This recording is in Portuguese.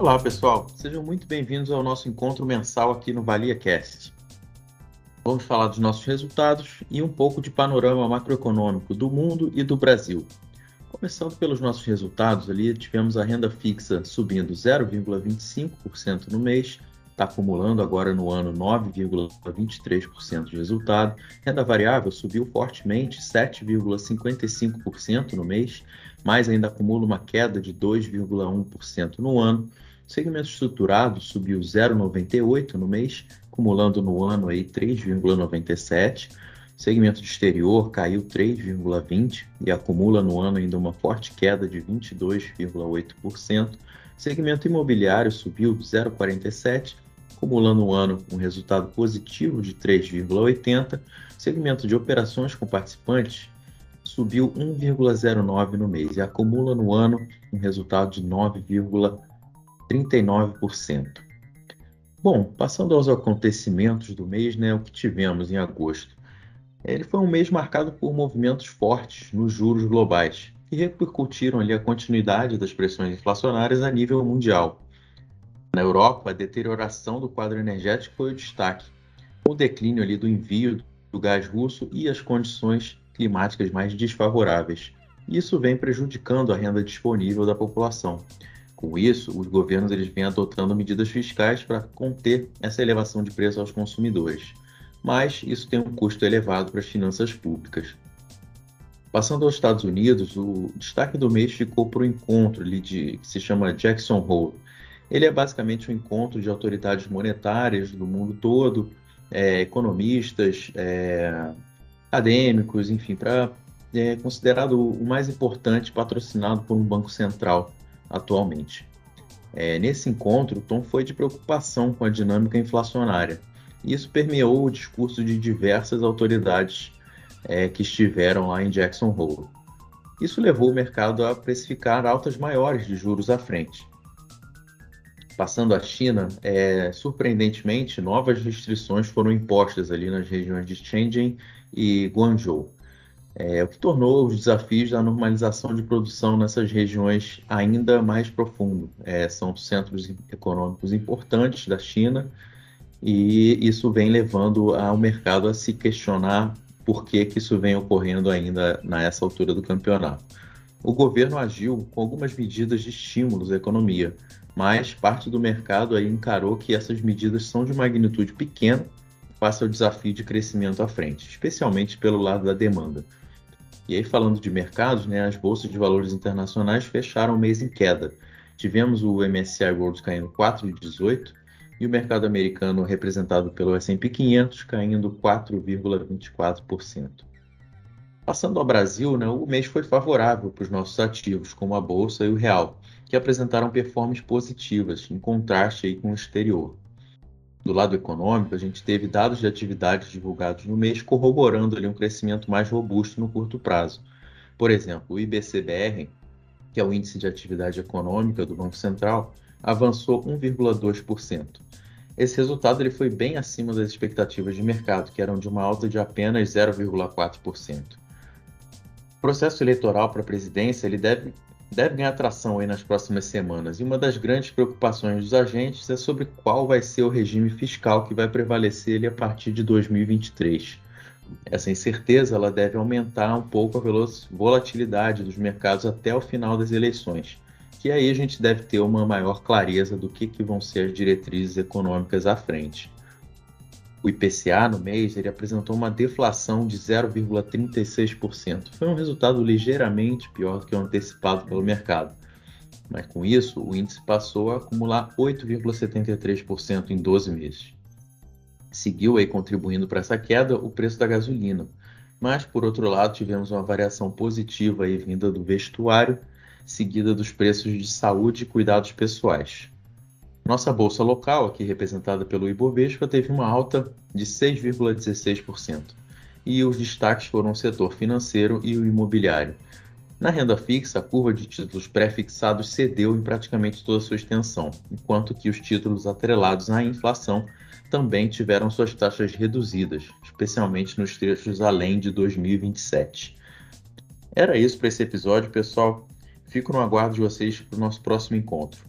Olá, pessoal. Sejam muito bem-vindos ao nosso encontro mensal aqui no ValiaCast. Vamos falar dos nossos resultados e um pouco de panorama macroeconômico do mundo e do Brasil. Começando pelos nossos resultados, ali tivemos a renda fixa subindo 0,25% no mês, está acumulando agora no ano 9,23% de resultado. Renda variável subiu fortemente, 7,55% no mês, mas ainda acumula uma queda de 2,1% no ano. Segmento estruturado subiu 0,98 no mês, acumulando no ano aí 3,97. O segmento de exterior caiu 3,20 e acumula no ano ainda uma forte queda de 22,8%. O segmento imobiliário subiu 0,47, acumulando no ano um resultado positivo de 3,80. O segmento de operações com participantes subiu 1,09 no mês e acumula no ano um resultado de 9,39%. Bom, passando aos acontecimentos do mês, né, o que tivemos em agosto. Ele foi um mês marcado por movimentos fortes nos juros globais, que repercutiram ali a continuidade das pressões inflacionárias a nível mundial. Na Europa, a deterioração do quadro energético foi o destaque, o declínio ali do envio do gás russo e as condições climáticas mais desfavoráveis. Isso vem prejudicando a renda disponível da população. Com isso, os governos eles vêm adotando medidas fiscais para conter essa elevação de preço aos consumidores. Mas isso tem um custo elevado para as finanças públicas. Passando aos Estados Unidos, o destaque do mês ficou para o encontro ali de, que se chama Jackson Hole. Ele é basicamente um encontro de autoridades monetárias do mundo todo, é, economistas, é, acadêmicos, enfim, para é considerado o mais importante patrocinado por um banco central atualmente. É, nesse encontro, o tom foi de preocupação com a dinâmica inflacionária. Isso permeou o discurso de diversas autoridades é, que estiveram lá em Jackson Hole. Isso levou o mercado a precificar altas maiores de juros à frente. Passando à China, é, surpreendentemente, novas restrições foram impostas ali nas regiões de Shenzhen e Guangzhou é, o que tornou os desafios da normalização de produção nessas regiões ainda mais profundo. É, são centros econômicos importantes da China e isso vem levando ao mercado a se questionar por que, que isso vem ocorrendo ainda nessa altura do campeonato. O governo agiu com algumas medidas de estímulos à economia, mas parte do mercado encarou que essas medidas são de magnitude pequena face ao desafio de crescimento à frente, especialmente pelo lado da demanda. E aí, falando de mercados, né, as bolsas de valores internacionais fecharam o mês em queda. Tivemos o MSCI World caindo 4,18 e o mercado americano, representado pelo S&P 500, caindo 4,24%. Passando ao Brasil, né, o mês foi favorável para os nossos ativos, como a Bolsa e o Real, que apresentaram performances positivas, em contraste aí com o exterior do lado econômico, a gente teve dados de atividades divulgados no mês corroborando ali um crescimento mais robusto no curto prazo. Por exemplo, o IBCBR, que é o Índice de Atividade Econômica do Banco Central, avançou 1,2%. Esse resultado ele foi bem acima das expectativas de mercado, que eram de uma alta de apenas 0,4%. O processo eleitoral para a presidência ele deve deve ganhar atração aí nas próximas semanas. E uma das grandes preocupações dos agentes é sobre qual vai ser o regime fiscal que vai prevalecer a partir de 2023. Essa incerteza ela deve aumentar um pouco a volatilidade dos mercados até o final das eleições, que aí a gente deve ter uma maior clareza do que, que vão ser as diretrizes econômicas à frente. O IPCA no mês ele apresentou uma deflação de 0,36%. Foi um resultado ligeiramente pior do que o antecipado pelo mercado. Mas com isso, o índice passou a acumular 8,73% em 12 meses. Seguiu aí contribuindo para essa queda o preço da gasolina. Mas, por outro lado, tivemos uma variação positiva aí vinda do vestuário, seguida dos preços de saúde e cuidados pessoais. Nossa bolsa local, aqui representada pelo Ibovespa, teve uma alta de 6,16%. E os destaques foram o setor financeiro e o imobiliário. Na renda fixa, a curva de títulos pré-fixados cedeu em praticamente toda a sua extensão, enquanto que os títulos atrelados à inflação também tiveram suas taxas reduzidas, especialmente nos trechos além de 2027. Era isso para esse episódio, pessoal. Fico no aguardo de vocês para o nosso próximo encontro.